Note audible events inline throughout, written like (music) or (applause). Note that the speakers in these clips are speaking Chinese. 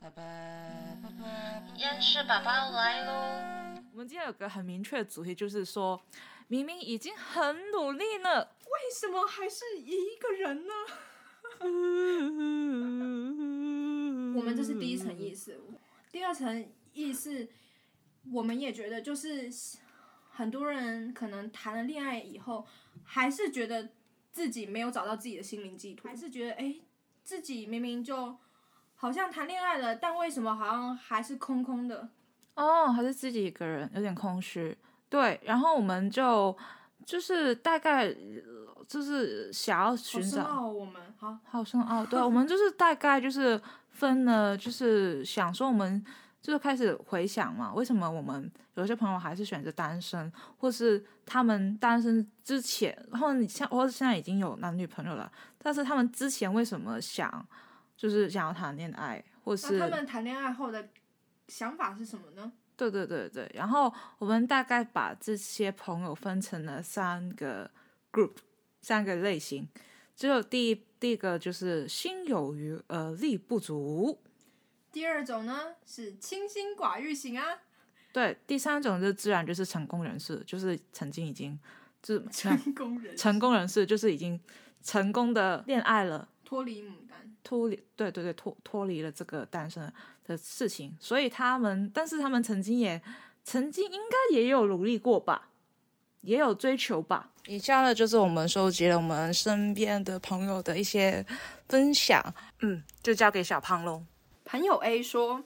爸爸，爸爸，厌世爸爸来喽！我们今天有个很明确的主题，就是说，明明已经很努力了，为什么还是一个人呢？(laughs) 我们这是第一层意思，第二层意思，我们也觉得就是很多人可能谈了恋爱以后，还是觉得自己没有找到自己的心灵寄托，还是觉得哎，自己明明就好像谈恋爱了，但为什么好像还是空空的？哦，还是自己一个人，有点空虚。对，然后我们就就是大概就是想要寻找好深奥我们好好深奥，对，(laughs) 我们就是大概就是分了，就是想说我们就是开始回想嘛，为什么我们有些朋友还是选择单身，或是他们单身之前，然后你像或者现在已经有男女朋友了，但是他们之前为什么想就是想要谈恋爱，或是那他们谈恋爱后的想法是什么呢？对对对对，然后我们大概把这些朋友分成了三个 group，三个类型。只有第一第一个就是心有余而力不足，第二种呢是清心寡欲型啊，对，第三种就自然就是成功人士，就是曾经已经就是成功人成功人士，就是已经成功的恋爱了，脱离牡丹。脱离对对对脱脱离了这个单身的事情，所以他们，但是他们曾经也曾经应该也有努力过吧，也有追求吧。以下呢就是我们收集了我们身边的朋友的一些分享，嗯，就交给小胖喽。朋友 A 说，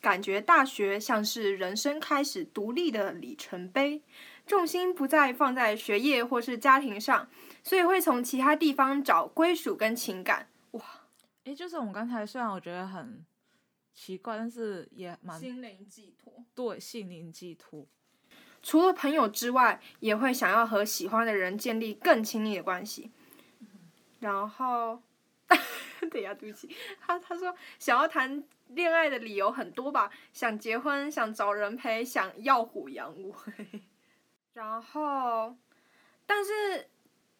感觉大学像是人生开始独立的里程碑，重心不再放在学业或是家庭上，所以会从其他地方找归属跟情感。哇诶，就是我们刚才虽然我觉得很奇怪，但是也蛮心灵寄托。对心灵寄托。除了朋友之外，也会想要和喜欢的人建立更亲密的关系。(laughs) 然后，(laughs) 对呀，对不起，他他说想要谈恋爱的理由很多吧，想结婚，想找人陪，想耀虎扬威。(laughs) 然后，但是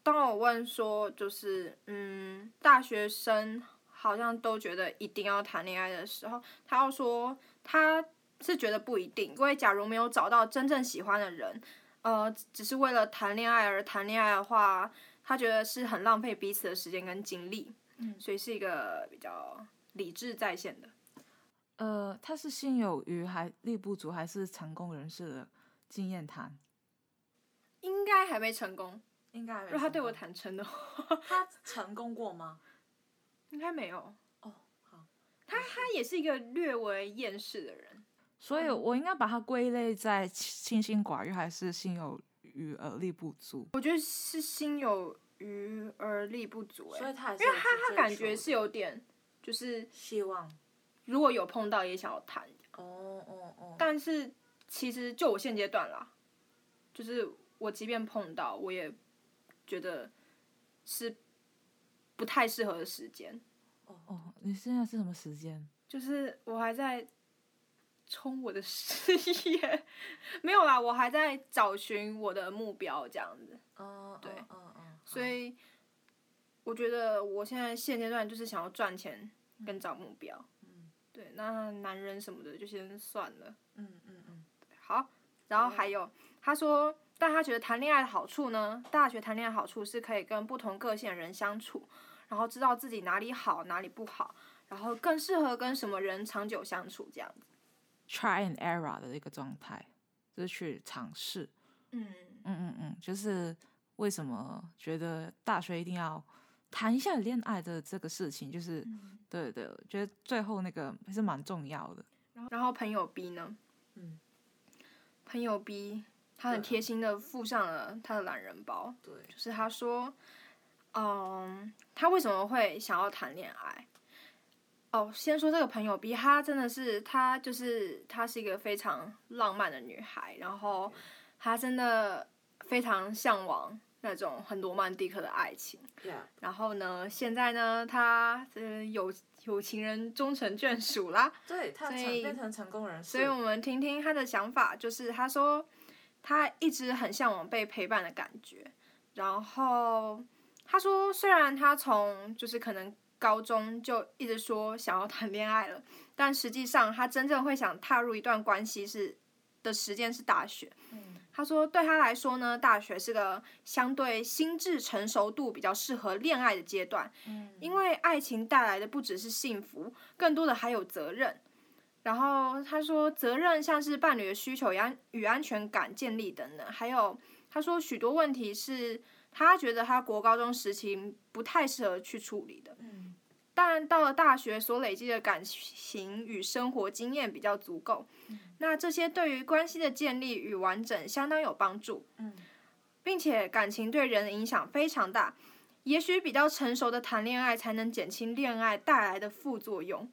当我问说，就是嗯，大学生好像都觉得一定要谈恋爱的时候，他要说他是觉得不一定，因为假如没有找到真正喜欢的人，呃，只是为了谈恋爱而谈恋爱的话，他觉得是很浪费彼此的时间跟精力，嗯所以是一个比较理智在线的。呃，他是心有余还力不足，还是成功人士的经验谈？应该还没成功，应该如果他对我坦诚的话，他成功过吗？应该没有。哦，好。他他也是一个略微厌世的人。所以我应该把他归类在清心寡欲，还是心有余而力不足？我觉得是心有余而力不足、欸，所以他因为他他感觉是有点，就是希望。如果有碰到也想要谈，哦哦哦。但是其实就我现阶段啦，就是我即便碰到，我也觉得是不太适合的时间，哦哦，你现在是什么时间？就是我还在冲我的事业，没有啦，我还在找寻我的目标这样子。哦，对嗯嗯。所以我觉得我现在现阶段就是想要赚钱跟找目标。嗯对，那男人什么的就先算了。嗯嗯嗯。好，然后还有他说，但他觉得谈恋爱的好处呢，大学谈恋爱好处是可以跟不同个性的人相处，然后知道自己哪里好哪里不好，然后更适合跟什么人长久相处这样子。try and error 的一个状态，就是去尝试。嗯，嗯嗯嗯，就是为什么觉得大学一定要谈一下恋爱的这个事情，就是、嗯对对，我觉得最后那个还是蛮重要的。然后朋友 B 呢？嗯，朋友 B 他很贴心的附上了他的懒人包，对，就是他说，嗯，他为什么会想要谈恋爱？哦，先说这个朋友 B，她真的是，她就是她是一个非常浪漫的女孩，然后她真的非常向往那种很罗曼蒂克的爱情。然后呢，现在呢，她呃有有情人终成眷属啦，对他所以成成功人士所以我们听听他的想法，就是他说他一直很向往被陪伴的感觉，然后他说虽然他从就是可能高中就一直说想要谈恋爱了，但实际上他真正会想踏入一段关系是的时间是大学。他说对他来说呢，大学是个相对心智成熟度比较适合恋爱的阶段，因为爱情带来的不只是幸福，更多的还有责任。然后他说，责任像是伴侣的需求、安与安全感建立等等，还有他说许多问题是他觉得他国高中时期不太适合去处理的。但到了大学，所累积的感情与生活经验比较足够，那这些对于关系的建立与完整相当有帮助。并且感情对人的影响非常大，也许比较成熟的谈恋爱才能减轻恋爱带来的副作用。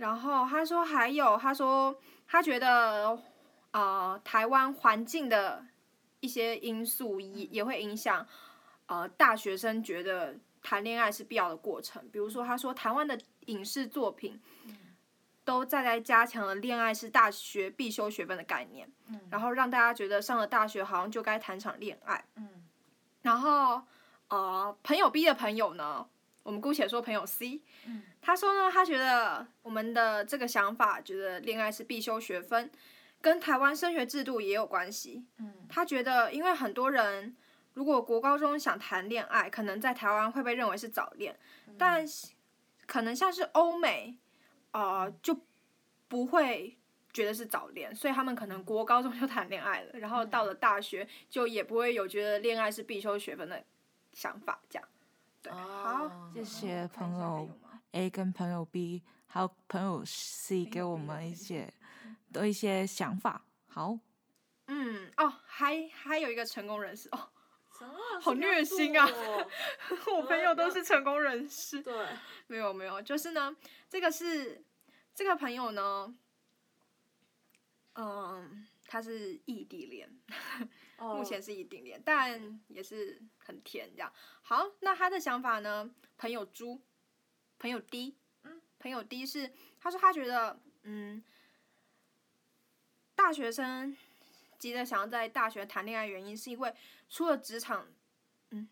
然后他说还有，他说他觉得，呃，台湾环境的一些因素也也会影响，呃，大学生觉得谈恋爱是必要的过程。比如说，他说台湾的影视作品，都在在加强了恋爱是大学必修学分的概念，然后让大家觉得上了大学好像就该谈场恋爱。然后，呃，朋友 B 的朋友呢，我们姑且说朋友 C，他说呢，他觉得我们的这个想法，觉得恋爱是必修学分，跟台湾升学制度也有关系。他觉得，因为很多人如果国高中想谈恋爱，可能在台湾会被认为是早恋，但可能像是欧美，呃，就不会觉得是早恋，所以他们可能国高中就谈恋爱了，然后到了大学就也不会有觉得恋爱是必修学分的想法，这样。对，好，谢谢朋友 A 跟朋友 B 还有朋友 C 给我们一些的一些想法。好，嗯，哦，还还有一个成功人士哦，好虐心啊！(laughs) 我朋友都是成功人士。对，(laughs) 没有没有，就是呢，这个是这个朋友呢，嗯，他是异地恋，哦目前是异地恋，但也是很甜这样。好，那他的想法呢？朋友猪，朋友 D，嗯，朋友 D 是他说他觉得，嗯，大学生急着想要在大学谈恋爱，原因是因为出了职场，嗯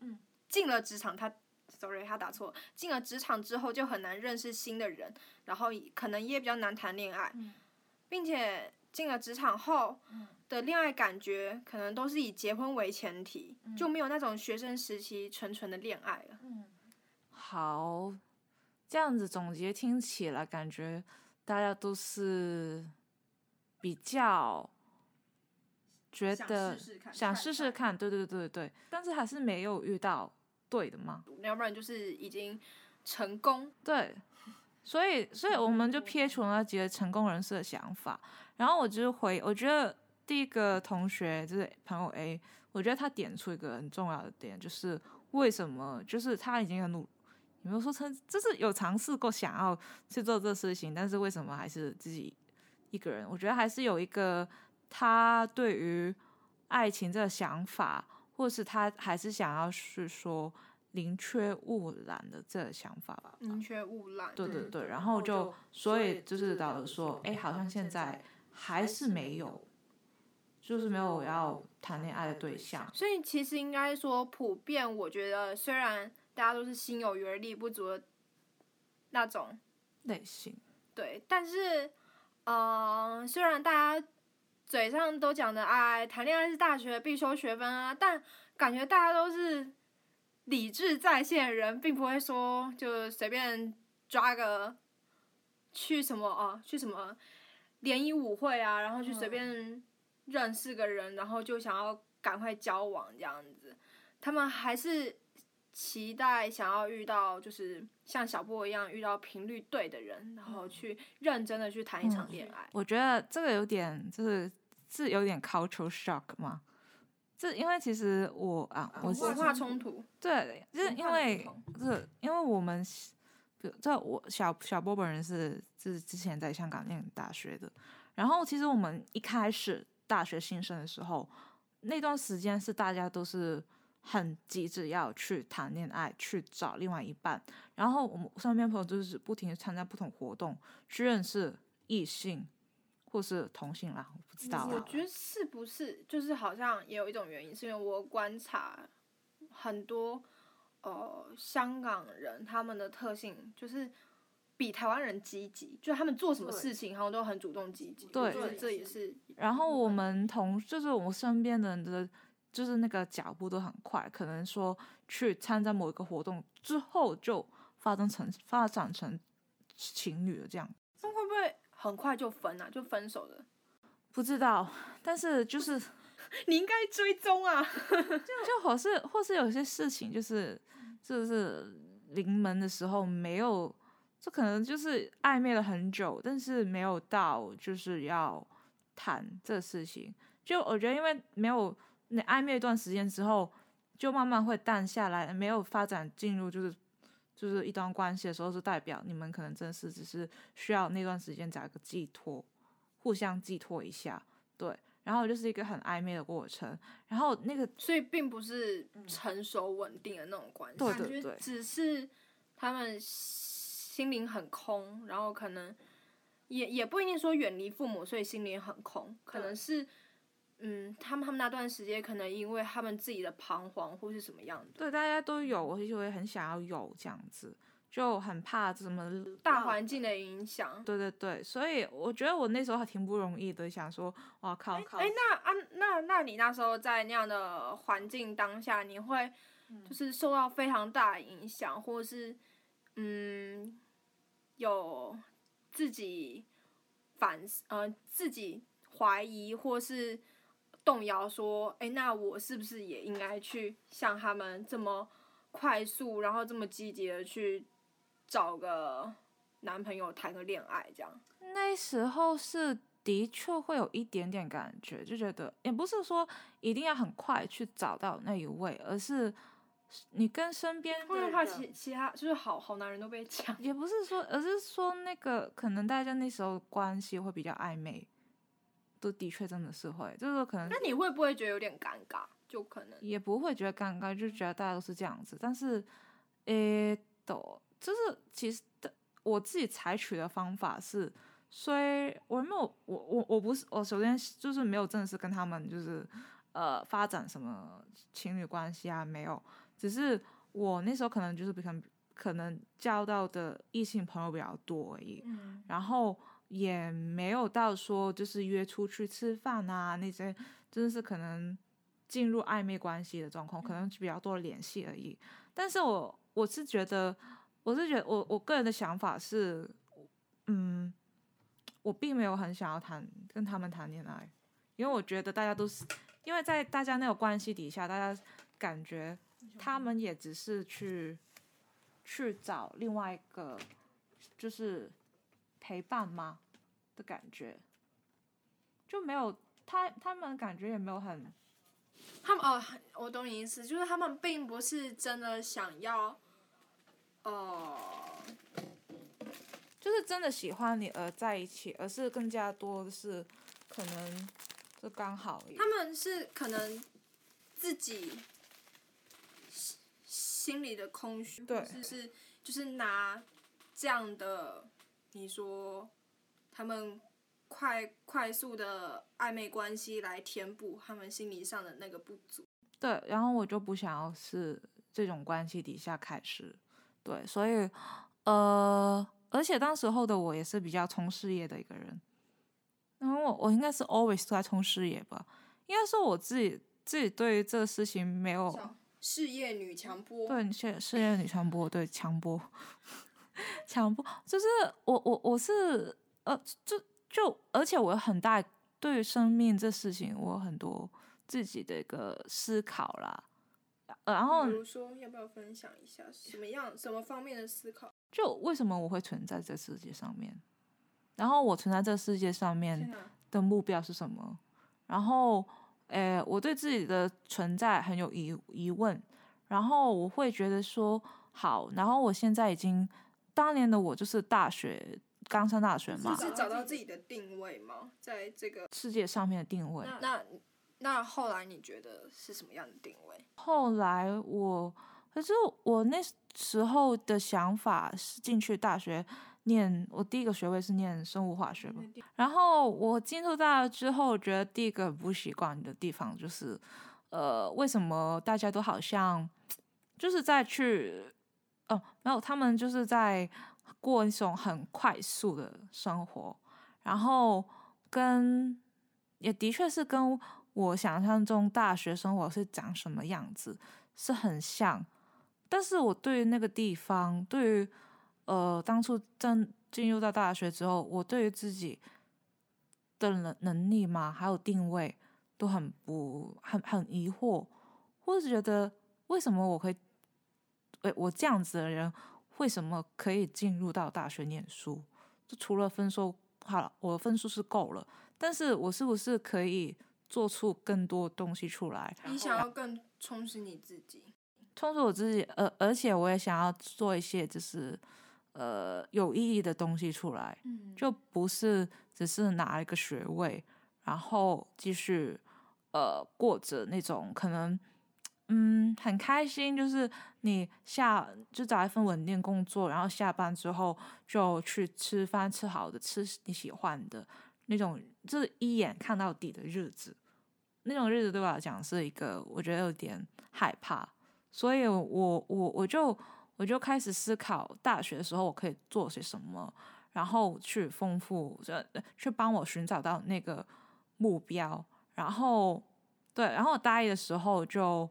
嗯，进了职场他。sorry，他打错。进了职场之后就很难认识新的人，然后可能也比较难谈恋爱，并且进了职场后的恋爱感觉可能都是以结婚为前提，就没有那种学生时期纯纯的恋爱了。好，这样子总结听起来，感觉大家都是比较觉想得试试看想试试看，对对对对，但是还是没有遇到对的嘛。要不然就是已经成功，对，所以所以我们就撇除了那几个成功人士的想法，然后我就回，我觉得第一个同学就是朋友 A，我觉得他点出一个很重要的点，就是为什么，就是他已经很努，有没有说成，就是有尝试过想要去做这事情，但是为什么还是自己一个人？我觉得还是有一个他对于爱情这个想法，或是他还是想要是说宁缺毋滥的这个想法吧。宁缺毋滥。对对对，然然后后就就所所以以就就是是导导致说，哎，哎好好像像现在还还是是没没有，就是没有要谈恋爱的对象。所以其实应该说，普遍我觉得，虽然大家都是心有余而力不足的那种类型，对，但是，呃，虽然大家嘴上都讲的哎，谈恋爱是大学必修学分啊，但感觉大家都是理智在线的人，并不会说就随便抓个去什么哦、去什么联谊舞会啊，然后去随便认识个人，然后就想要赶快交往这样子，他们还是期待想要遇到就是像小波一样遇到频率对的人，然后去认真的去谈一场恋爱。我觉得这个有点就是是有点 cultural shock 嘛。这因为其实我啊，我是文化冲突，对，就是因为不是因为我们这我小小波本人是是之前在香港念大学的，然后其实我们一开始大学新生的时候，那段时间是大家都是很急着要去谈恋爱，去找另外一半，然后我们身边朋友就是不停的参加不同活动，去认识异性或是同性啦，我不知道。我觉得是不是就是好像也有一种原因，是因为我观察很多呃香港人他们的特性就是比台湾人积极，就他们做什么事情好像都很主动积极。对我觉得这也是然后我们同就是我们身边的人的，就是那个脚步都很快，可能说去参加某一个活动之后就发展成发展成情侣了这样。那会不会很快就分啊？就分手了？不知道，但是就是 (laughs) 你应该追踪啊！(laughs) 就或是或是有些事情就是就是临门的时候没有，这可能就是暧昧了很久，但是没有到就是要谈这事情。就我觉得，因为没有你暧昧一段时间之后，就慢慢会淡下来，没有发展进入就是就是一段关系的时候，是代表你们可能真是只是需要那段时间找一个寄托，互相寄托一下，对。然后就是一个很暧昧的过程，然后那个所以并不是成熟稳定的那种关系，对对对只是他们心灵很空，然后可能也也不一定说远离父母，所以心灵很空，可能是嗯，他们他们那段时间可能因为他们自己的彷徨或是什么样的，对，大家都有，我就会很想要有这样子，就很怕什么大环境的影响。对对对，所以我觉得我那时候还挺不容易的，想说哇靠靠，哎、那啊，那那你那时候在那样的环境当下，你会就是受到非常大的影响，或是嗯，有自己反思呃自己怀疑或是动摇，说，哎、那我是不是也应该去像他们这么快速，然后这么积极的去找个男朋友谈个恋爱这样？那时候是的确会有一点点感觉，就觉得也不是说一定要很快去找到那一位，而是你跟身边会不会的人怕其其他就是好好男人都被抢？也不是说，而是说那个可能大家那时候关系会比较暧昧，都的确真的是会，就是说可能那你会不会觉得有点尴尬？就可能也不会觉得尴尬，就觉得大家都是这样子。但是，诶，都就是其实的我自己采取的方法是，虽我没有我我我不是我首先就是没有正式跟他们就是呃发展什么情侣关系啊，没有，只是我那时候可能就是可能可能交到的异性朋友比较多而已，嗯，然后也没有到说就是约出去吃饭啊那些，真的是可能进入暧昧关系的状况，可能比较多的联系而已。但是我我是觉得，我是觉得我我个人的想法是，嗯，我并没有很想要谈跟他们谈恋爱，因为我觉得大家都是因为在大家那个关系底下，大家感觉他们也只是去去找另外一个就是陪伴吗？的感觉，就没有他他们感觉也没有很他们哦，我懂你意思，就是他们并不是真的想要，呃，就是真的喜欢你而在一起，而是更加多的是可能就刚好他们是可能自己心心里的空虚，对。或者是就是拿这样的你说他们快快速的暧昧关系来填补他们心理上的那个不足。对，然后我就不想要是这种关系底下开始，对，所以呃，而且当时候的我也是比较冲事业的一个人，然后我我应该是 always 都在冲事业吧，应该是我自己自己对于这个事情没有事业女强波，对，你是事业女强迫，对强迫，强迫就是我我我是呃，就就而且我有很大对于生命这事情，我有很多自己的一个思考啦。呃然后比如说要不要分享一下什么样什么方面的思考？就为什么我会存在这世界上面？然后我存在这世界上面的目标是什么？然后，诶，我对自己的存在很有疑疑问，然后我会觉得说，好，然后我现在已经，当年的我就是大学刚上大学嘛，是找到自己的定位吗？在这个世界上面的定位。那那后来你觉得是什么样的定位？后来我，可是我那时候的想法是进去大学念，我第一个学位是念生物化学吧。然后我进入大学之后，觉得第一个很不习惯的地方就是，呃，为什么大家都好像就是在去，哦，没有，他们就是在过一种很快速的生活，然后跟也的确是跟我想象中大学生活是长什么样子是很像，但是我对于那个地方，对于呃当初真进入到大学之后，我对于自己的能能力嘛，还有定位都很不很很疑惑，或是觉得为什么我可以，诶，我这样子的人为什么可以进入到大学念书？就除了分数好了，我的分数是够了，但是我是不是可以做出更多东西出来？你想要更充实你自己，充实我自己，而而且我也想要做一些就是呃有意义的东西出来，嗯就不是只是拿一个学位，然后继续呃过着那种可能嗯很开心，就是你下就找一份稳定工作，然后下班之后就去吃饭，吃好的，吃你喜欢的那种，就是一眼看到底的日子。那种日子对我来讲是一个我觉得有点害怕，所以我我我就我就开始思考大学的时候我可以做些什么，然后去丰富，这去帮我寻找到那个目标，然后对，然后我大一的时候就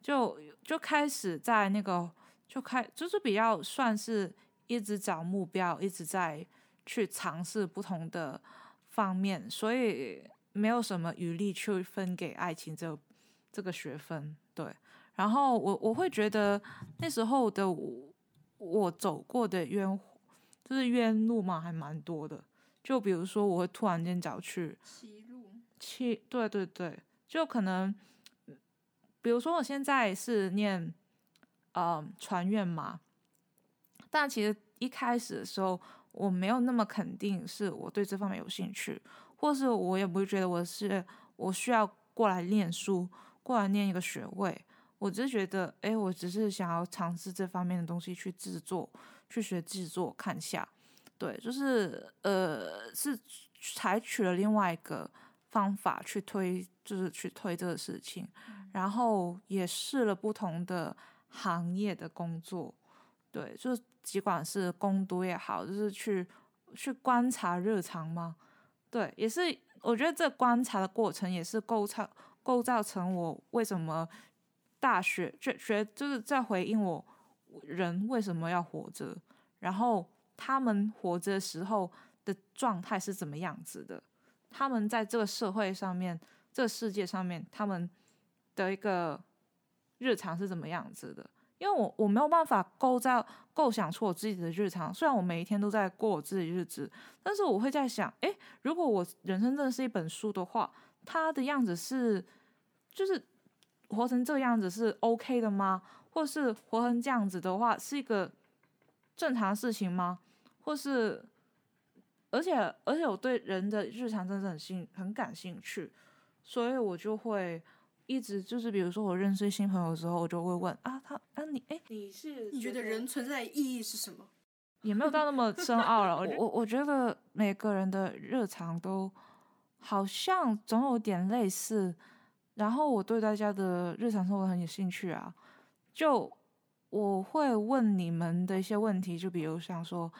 就就开始在那个就开就是比较算是一直找目标，一直在去尝试不同的方面，所以没有什么余力去分给爱情这这个学分，对。然后我我会觉得那时候的我，我走过的冤就是冤路嘛，还蛮多的。就比如说，我会突然间找去歧路，歧，对对对，就可能，比如说我现在是念呃传院嘛，但其实一开始的时候我没有那么肯定是我对这方面有兴趣，或是我也不会觉得我是我需要过来念书，过来念一个学位。我只是觉得，哎，我只是想要尝试这方面的东西去制作，去学制作，看下。对，就是呃，是采取了另外一个方法去推，就是去推这个事情，然后也试了不同的行业的工作。对，就尽管是攻读也好，就是去去观察日常嘛。对，也是我觉得这观察的过程也是构造构造成我为什么大学学学就是在回应我人为什么要活着，然后他们活着时候的状态是怎么样子的，他们在这个社会上面，这世界上面，他们的一个日常是怎么样子的。因为我我没有办法构造构想出我自己的日常，虽然我每一天都在过我自己日子，但是我会在想，诶，如果我人生真的是一本书的话，它的样子是就是活成这个样子是 OK 的吗？或是活成这样子的话是一个正常事情吗？或是而且而且我对人的日常真的很兴很感兴趣，所以我就会。一直就是，比如说我认识新朋友的时候，我就会问啊，他啊你哎，你是你觉得人存在的意义是什么？也没有到那么深奥了。我 (laughs) 我我觉得每个人的日常都好像总有点类似，然后我对大家的日常生活很有兴趣啊。就我会问你们的一些问题，就比如像说，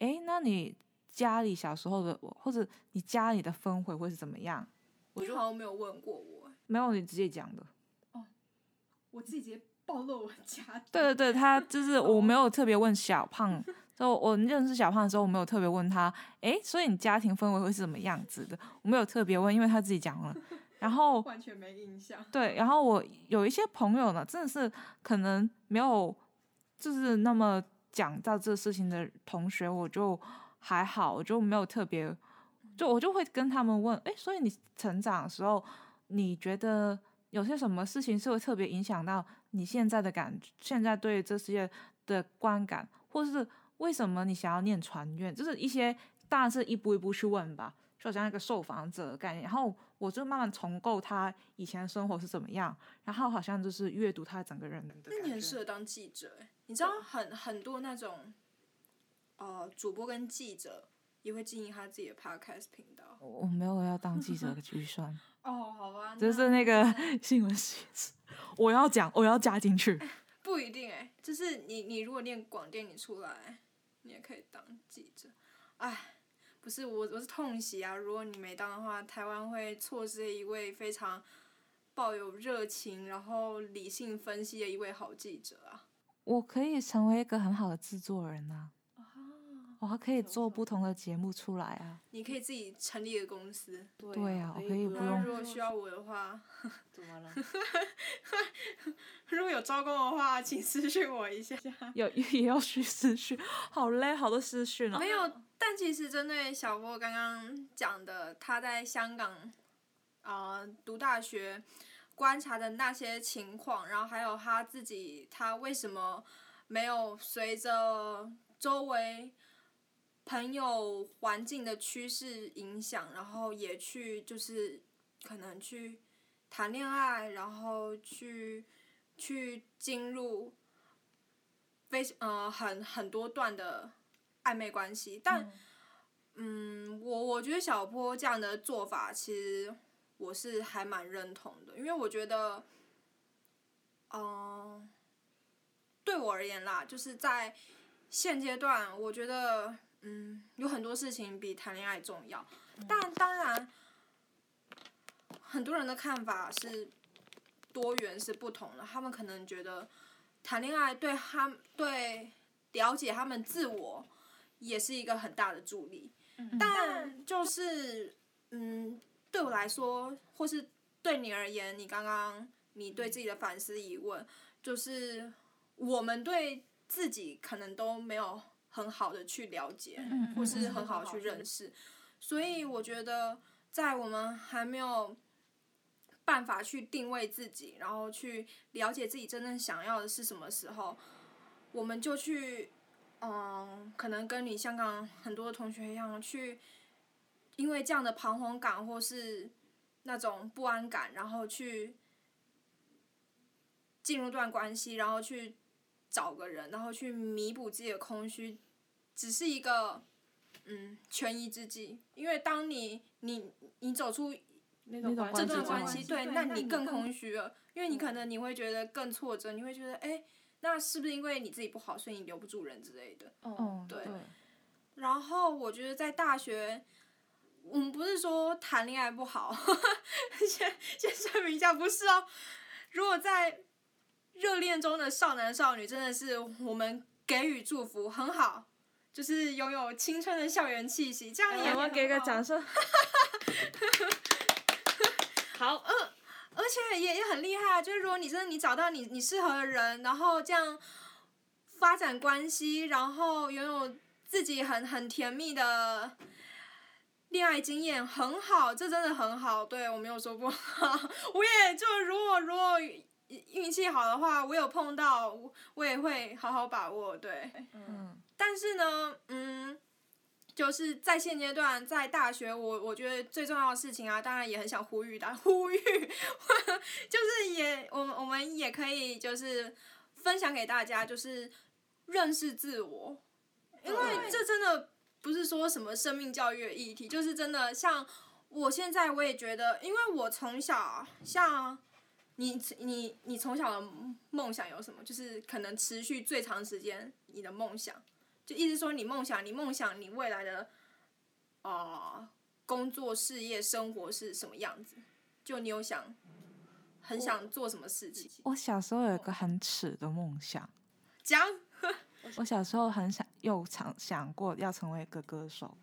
哎，那你家里小时候的，或者你家里的氛围会是怎么样？我就好像没有问过我。没有，你直接讲的。哦，我自己直接暴露我家。对对对，他 (laughs) 就是我没有特别问小胖，就我认识小胖的时候，我没有特别问他，诶，所以你家庭氛围会是什么样子的？我没有特别问，因为他自己讲了。然后完全没印象。对，然后我有一些朋友呢，真的是可能没有，就是那么讲到这事情的同学，我就还好，我就没有特别，就我就会跟他们问，诶，所以你成长的时候。你觉得有些什么事情是会特别影响到你现在的感，现在对这世界的观感，或是为什么你想要念传院？就是一些当然是一步一步去问吧，就好像一个受访者的概念。然后我就慢慢重构他以前的生活是怎么样，然后好像就是阅读他整个人的。那你很适合当记者哎，你知道很很多那种，呃，主播跟记者也会经营他自己的 podcast 频道。我没有要当记者的预算。哦，好吧，就是那个 (laughs) 新闻写 (laughs) 我要讲，我要加进去。不不一定哎、就是你你如果念广电，你出来，你也可以当记者。哎，不是我我是痛惜啊！如果你没当的话，台湾会错失一位非常抱有热情，然后理性分析的一位好记者啊。我可以成为一个很好的制作人啊，我还可以做不同的节目出来啊。你可以自己成立一个公司，对啊我可以不用如果需要我的话，(laughs) 怎么了？(laughs) 如果有招工的话，请私讯我一下。(laughs) 有也要去私讯，好累，好多私讯啊。没有，但其实针对小波刚刚讲的，他在香港啊、呃读大学观察的那些情况，然后还有他自己，他为什么没有随着周围朋友环境的趋势影响，然后也去就是可能去谈恋爱，然后去去进入非呃很很多段的暧昧关系，但嗯。我我觉得小波这样的做法，其实我是还蛮认同的，因为我觉得，嗯、对我而言啦，就是在现阶段，我觉得嗯有很多事情比谈恋爱重要，但当然。很多人的看法是多元是不同的，他们可能觉得谈恋爱对他对了解他们自我也是一个很大的助力，但就是嗯，对我来说，或是对你而言，你刚刚你对自己的反思疑问，就是我们对自己可能都没有很好的去了解，或是很好地去认识，所以我觉得在我们还没有。办法去定位自己，然后去了解自己真正想要的是什么时候，我们就去，嗯，可能跟你香港很多同学一样，去因为这样的彷徨感或是那种不安感，然后去进入段关系，然后去找个人，然后去弥补自己的空虚，只是一个嗯权宜之计。因为当你你你走出那种关这段关系，对，那你更更空虚了，因为你可能你会觉得更挫折，你会觉得，哎，那是不是因为你自己不好，所以你留不住人之类的？哦，对对，然后我觉得在大学，我们不是说谈恋爱不好，(laughs) 先先声明一下，不是哦。如果在热恋中的少男少女，真的是我们给予祝福，很好，就是拥有青春的校园气息，这样也我们给个掌声。好，嗯而且也也很厉害啊！就是如果你真的你找到你你适合的人，然后这样发展关系，然后拥有自己很很甜蜜的恋爱经验，很好，这真的很好。对我没有说不好，(laughs) 我也就如果如果运气好的话，我有碰到，我我也会好好把握。对，嗯，但是呢，嗯，就是在现阶段，在大学，我我觉得最重要的事情啊，当然也很想呼吁的，(laughs) 呼吁，(laughs) 就是也我们我们也可以就是分享给大家，就是认识自我，因为这真的不是说什么生命教育的议题，就是真的像我现在我也觉得，因为我从小像。你你你从小的梦想有什么？就是可能持续最长时间你的梦想，就意思说你梦想，你梦想你未来的，呃，工作、事业、生活是什么样子？就你有想，很想做什么事情？我小时候有一个很耻的梦想，讲，(laughs) 我小时候很想又想想过要成为一个歌手，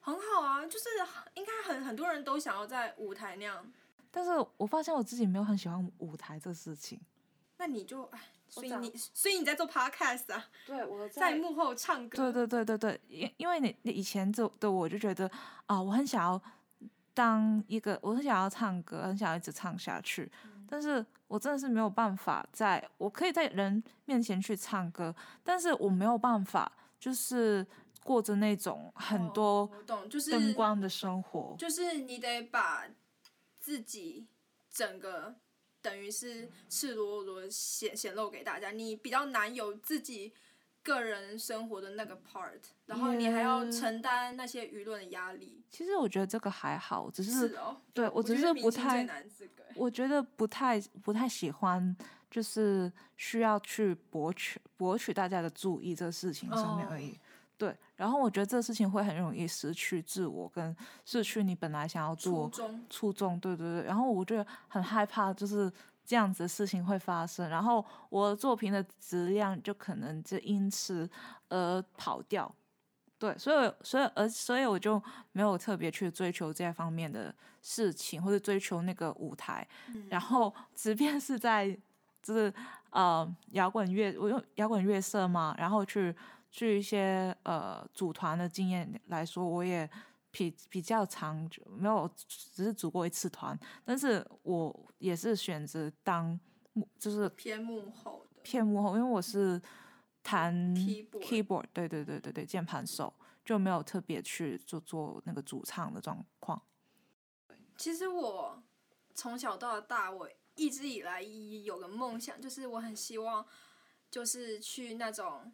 很好啊，就是应该很很多人都想要在舞台那样，但是我发现我自己没有很喜欢舞台这事情。那你就哎，所以你所以你在做 podcast 啊，对，我在幕后唱歌，对对对对对，因因为你你以前的的我就觉得啊、我很想要当一个，我很想要唱歌，很想要一直唱下去，但是我真的是没有办法在，我可以在人面前去唱歌，但是我没有办法就是过着那种很多懂，就是灯光的生活。就是你得把自己整个等于是赤裸裸地显显露给大家，你比较难有自己个人生活的那个 part，然后你还要承担那些舆论的压力。其实我觉得这个还好，只是对我只是不太。我觉得不太不太喜欢，就是需要去博取博取大家的注意这个事情上面而已。对，然后我觉得这个事情会很容易失去自我，跟失去你本来想要做初衷初衷。对对对，然后我觉得很害怕，就是这样子的事情会发生，然后我的作品的质量就可能就因此而跑掉。对，所以所以而所以我就没有特别去追求这方面的事情，或者追求那个舞台。然后，即便是在就是呃摇滚乐，我用摇滚乐社嘛，然后去去一些呃组团的经验来说，我也比比较长，没有只是组过一次团，但是我也是选择当幕就是偏幕后的，偏幕后，因为我是弹 Keyboard keyboard，对对对对对，键盘手就没有特别去做做那个主唱的状况。其实我从小到大，我一直以来有个梦想，就是我很希望，就是去那种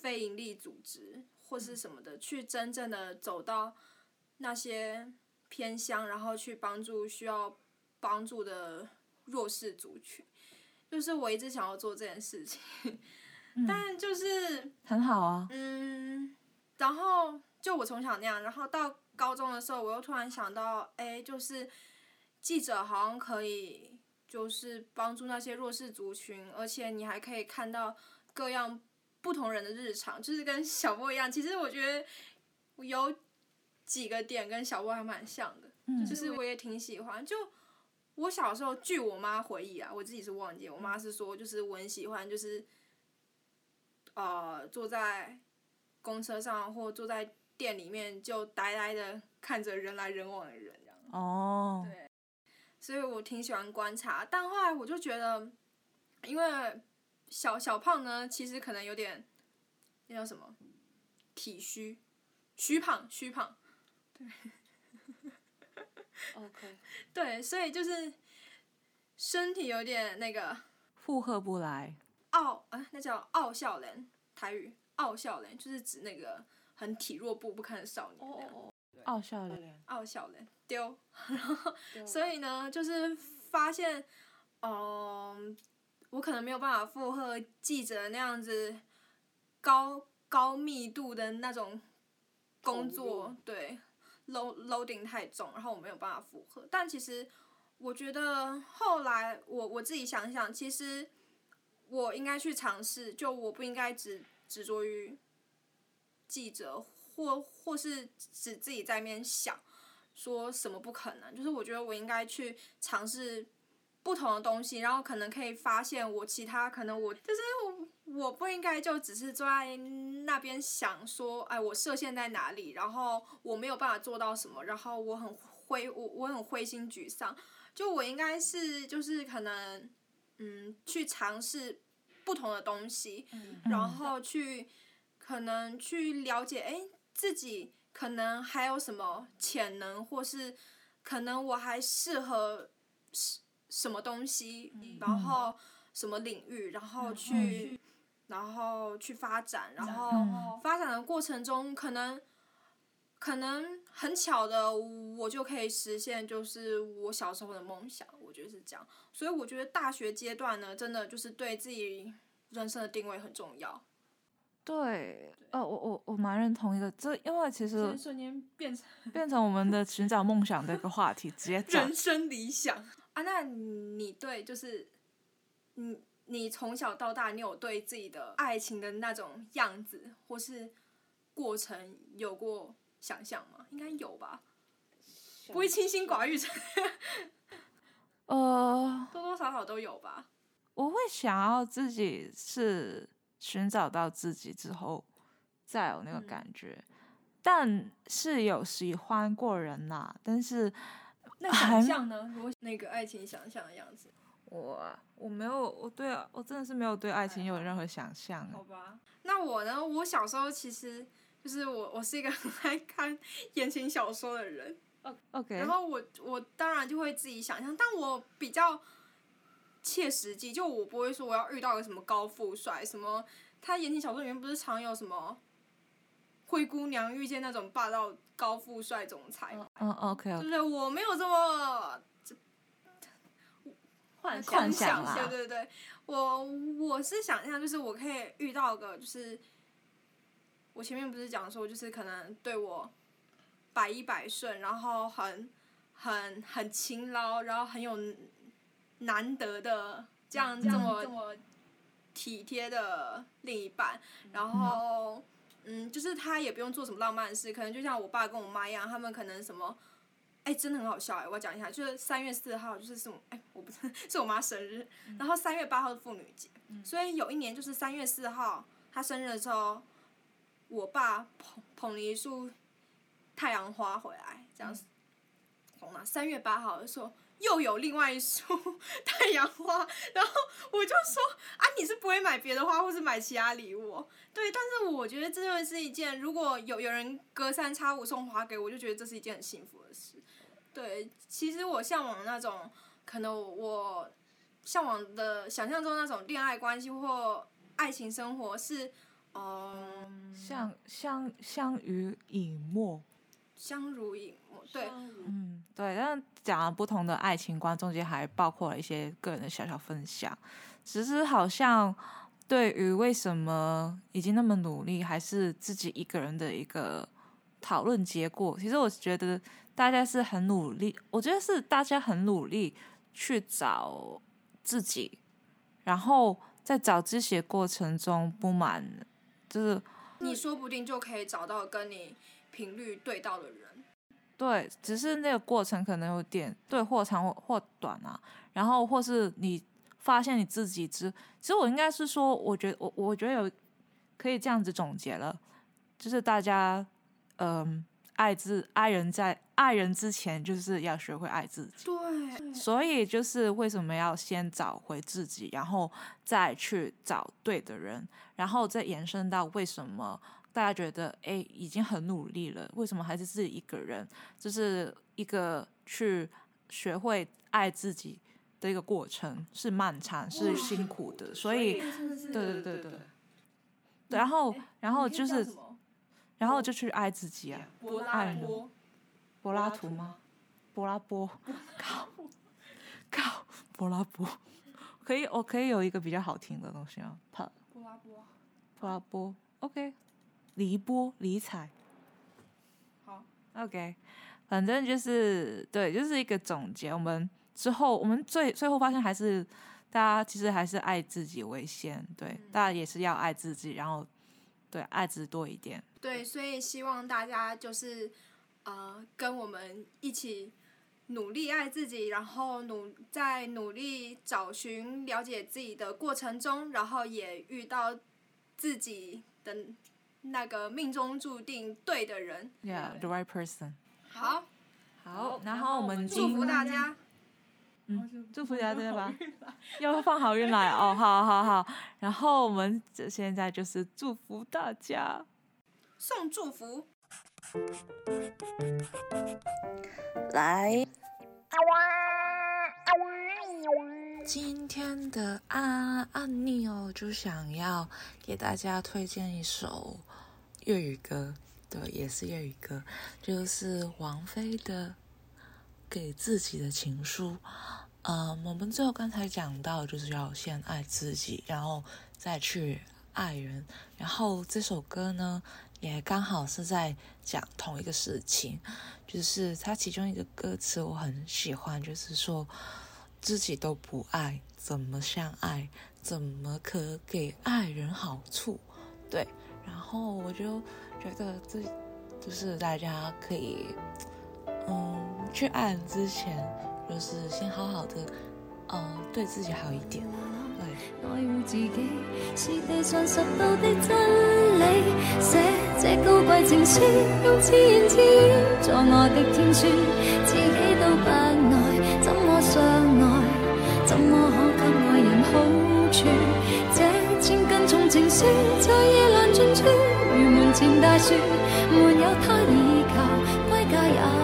非营利组织或是什么的，去真正的走到那些偏乡，然后去帮助需要帮助的弱势族群。就是我一直想要做这件事情，但就是很好啊，嗯，然后就我从小那样，然后到高中的时候，我又突然想到，哎，就是记者好像可以，就是帮助那些弱势族群，而且你还可以看到各样不同人的日常，就是跟小波一样。其实我觉得有几个点跟小波还蛮像的，嗯就是我也挺喜欢。就我小时候，据我妈回忆啊，我自己是忘记，我妈是说，就是我很喜欢，就是呃，坐在公车上或坐在店里面，就呆呆的看着人来人往的人这样。哦，所以我挺喜欢观察，但后来我就觉得，因为小小胖呢，其实可能有点那叫什么？体虚，虚胖，虚胖，OK，(laughs) 对，所以就是身体有点那个负荷不来，傲啊，那叫傲笑脸，台语傲笑脸就是指那个很体弱不不堪的少年傲笑的，脸，傲笑脸丢，(laughs) 然后所以呢，就是发现，嗯、我可能没有办法负荷记者那样子高高密度的那种工作入，对，load loading 太重，然后我没有办法负荷。但其实我觉得后来我我自己想想，其实我应该去尝试，就我不应该只执着于记者或或是只自己在那边想说什么不可能，就是我觉得我应该去尝试不同的东西，然后可能可以发现我其他可能我就是我我不应该就只是坐在那边想说，哎，我设限在哪里，然后我没有办法做到什么，然后我很灰我我很灰心沮丧，就我应该是就是可能嗯去尝试不同的东西，然后去可能去了解，哎，自己可能还有什么潜能，或是可能我还适合什什么东西，然后什么领域，然后去，然后去发展，然后发展的过程中，可能可能很巧的，我就可以实现，就是我小时候的梦想，我觉得是这样。所以我觉得大学阶段呢，真的就是对自己人生的定位很重要。对，呃，我我我蛮认同一个，这因为其实瞬间变成变成我们的寻找梦想的一个话题，直接人。生理想啊。那你对就是你你从小到大，你有对自己的爱情的那种样子或是过程有过想象吗？应该有吧，不会清心寡欲，(laughs) 呃，多多少少都有吧。我会想要自己是寻找到自己之后，再有那个感觉，但是有喜欢过人啦，但是那想象呢？如果那个爱情想象的样子，我啊我没有，我对啊，我真的是没有对爱情有任何想象。好吧。那我呢？我小时候其实就是我，我是一个 (laughs) 很爱看言情小说的人。OK，然后我我当然就会自己想象，但我比较切实际，就我不会说我要遇到个什么高富帅，什么他言情小说里面不是常有什么灰姑娘遇见那种霸道高富帅总裁吗，嗯，OK，对不对？我没有这么，这幻空想啦。对对对，我我是想象，就是我可以遇到个，就是我前面不是讲说，就是可能对我百依百顺，然后很很很勤劳，然后很有难得的这样这么这么体贴的另一半，然后。嗯，就是他也不用做什么浪漫的事，可能就像我爸跟我妈一样，他们可能什么，哎、真的很好笑哎、我讲一下，就是三月四号就是是我哎、我不是 (laughs) 是我妈生日，然后三月八号是妇女节，所以有一年就是三月四号她生日的时候，我爸捧捧了一束太阳花回来，这样子，懂吗？三月八号的时候又有另外一束 (laughs) 太阳花，然后我就说啊，你是不会买别的花，或是买其他礼物、对，但是我觉得这就是一件，如果有有人隔三差五送花给我，就觉得这是一件很幸福的事。对，其实我向往那种，可能我向往的、想象中那种恋爱关系或爱情生活是，嗯，相相相濡以沫。相濡以沫。对，嗯，对，但讲了不同的爱情观，中间还包括了一些个人的小小分享。只是好像对于为什么已经那么努力，还是自己一个人的一个讨论结果，其实我觉得大家是很努力，我觉得是大家很努力去找自己，然后在找自己的过程中不满，就是你说不定就可以找到跟你频率对到的人。对，只是那个过程可能有点对或长或或短啊，然后或是你发现你自己之，其实我应该是说，我觉得我我觉得有可以这样子总结了，就是大家嗯、爱自爱人在爱人之前，就是要学会爱自己。对，所以就是为什么要先找回自己，然后再去找对的人，然后再延伸到为什么大家觉得哎已经很努力了，为什么还是自己一个人？这是一个去学会爱自己的一个过程，是漫长，是辛苦的，所以对对对对。然后，然后就是，然后就去爱自己啊！柏拉波，柏拉图吗？柏拉波，靠，(laughs) (laughs) 靠，柏拉波，可以，我可以有一个比较好听的东西吗？帕柏拉波，柏拉波，OK，黎波，理睬好，，OK，反正就是对，就是一个总结。我们之后，我们最最后发现还是大家其实还是爱自己为先，对，大家也是要爱自己，然后对爱自己多一点。对，所以希望大家就是呃，跟我们一起努力爱自己，然后努在努力找寻了解自己的过程中，然后也遇到自己的那个命中注定对的人。Yeah，the right person。好，好，然后我们祝福大家。嗯祝福大家吧，要放好运来哦，(laughs) 好好好。然后我们这现在就是祝福大家，送祝福。来。今天的安安妮哦，就想要给大家推荐一首粤语歌，对，也是粤语歌，就是王菲的《给自己的情书》。嗯，我们最后刚才讲到，就是要先爱自己，然后再去爱人。然后这首歌呢，也刚好是在讲同一个事情，就是它其中一个歌词我很喜欢，就是说自己都不爱，怎么相爱？怎么可给爱人好处？对，然后我就觉得这就是大家可以，嗯，去按之前，就是先好好的，嗯，对自己好一点，对。愛護自己是地上拾到的真理，寫這高貴情書，用自言自語做我的天書，自己都不愛，怎麼相愛？怎麼可給愛人好處？从情书在夜阑尽处，如门前大树，没有他倚靠，归家也。